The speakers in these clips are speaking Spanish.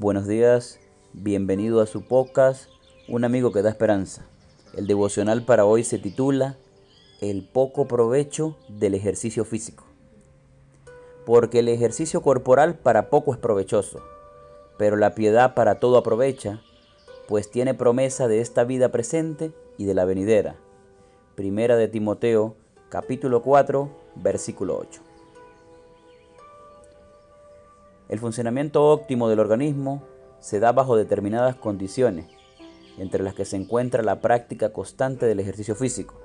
Buenos días, bienvenido a su podcast, Un amigo que da esperanza. El devocional para hoy se titula El poco provecho del ejercicio físico. Porque el ejercicio corporal para poco es provechoso, pero la piedad para todo aprovecha, pues tiene promesa de esta vida presente y de la venidera. Primera de Timoteo, capítulo 4, versículo 8. El funcionamiento óptimo del organismo se da bajo determinadas condiciones, entre las que se encuentra la práctica constante del ejercicio físico.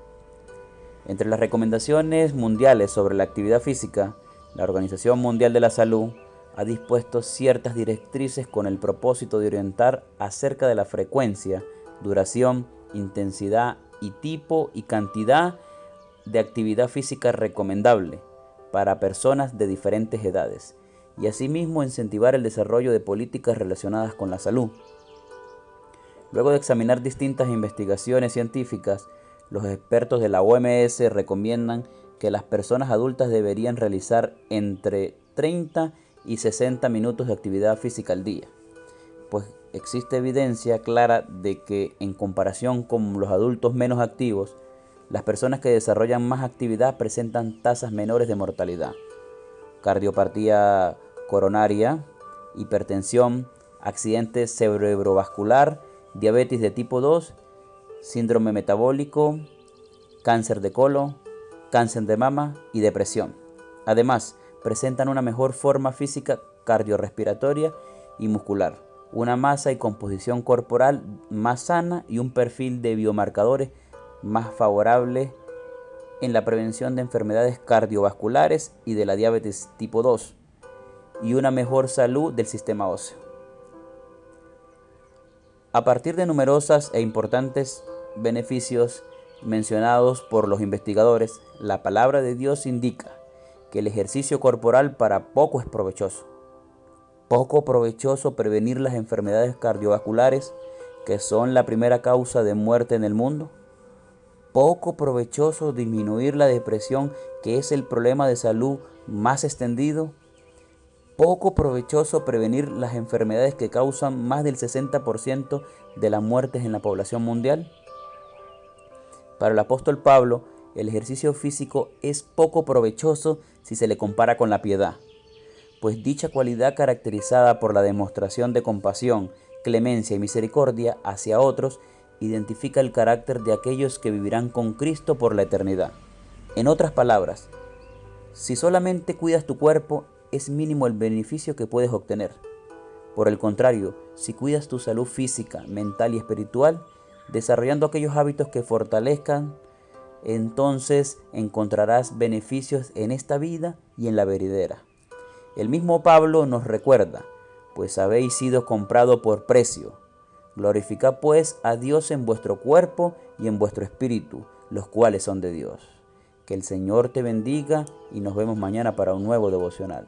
Entre las recomendaciones mundiales sobre la actividad física, la Organización Mundial de la Salud ha dispuesto ciertas directrices con el propósito de orientar acerca de la frecuencia, duración, intensidad y tipo y cantidad de actividad física recomendable para personas de diferentes edades y asimismo incentivar el desarrollo de políticas relacionadas con la salud. Luego de examinar distintas investigaciones científicas, los expertos de la OMS recomiendan que las personas adultas deberían realizar entre 30 y 60 minutos de actividad física al día, pues existe evidencia clara de que en comparación con los adultos menos activos, las personas que desarrollan más actividad presentan tasas menores de mortalidad. Cardiopatía coronaria, hipertensión, accidente cerebrovascular, diabetes de tipo 2, síndrome metabólico, cáncer de colon, cáncer de mama y depresión. Además, presentan una mejor forma física cardiorrespiratoria y muscular, una masa y composición corporal más sana y un perfil de biomarcadores más favorable en la prevención de enfermedades cardiovasculares y de la diabetes tipo 2 y una mejor salud del sistema óseo. A partir de numerosas e importantes beneficios mencionados por los investigadores, la palabra de Dios indica que el ejercicio corporal para poco es provechoso. Poco provechoso prevenir las enfermedades cardiovasculares que son la primera causa de muerte en el mundo. Poco provechoso disminuir la depresión que es el problema de salud más extendido poco provechoso prevenir las enfermedades que causan más del 60% de las muertes en la población mundial? Para el apóstol Pablo, el ejercicio físico es poco provechoso si se le compara con la piedad, pues dicha cualidad caracterizada por la demostración de compasión, clemencia y misericordia hacia otros identifica el carácter de aquellos que vivirán con Cristo por la eternidad. En otras palabras, si solamente cuidas tu cuerpo, es mínimo el beneficio que puedes obtener. Por el contrario, si cuidas tu salud física, mental y espiritual, desarrollando aquellos hábitos que fortalezcan, entonces encontrarás beneficios en esta vida y en la veridera. El mismo Pablo nos recuerda, pues habéis sido comprado por precio. Glorificad pues a Dios en vuestro cuerpo y en vuestro espíritu, los cuales son de Dios. Que el Señor te bendiga y nos vemos mañana para un nuevo devocional.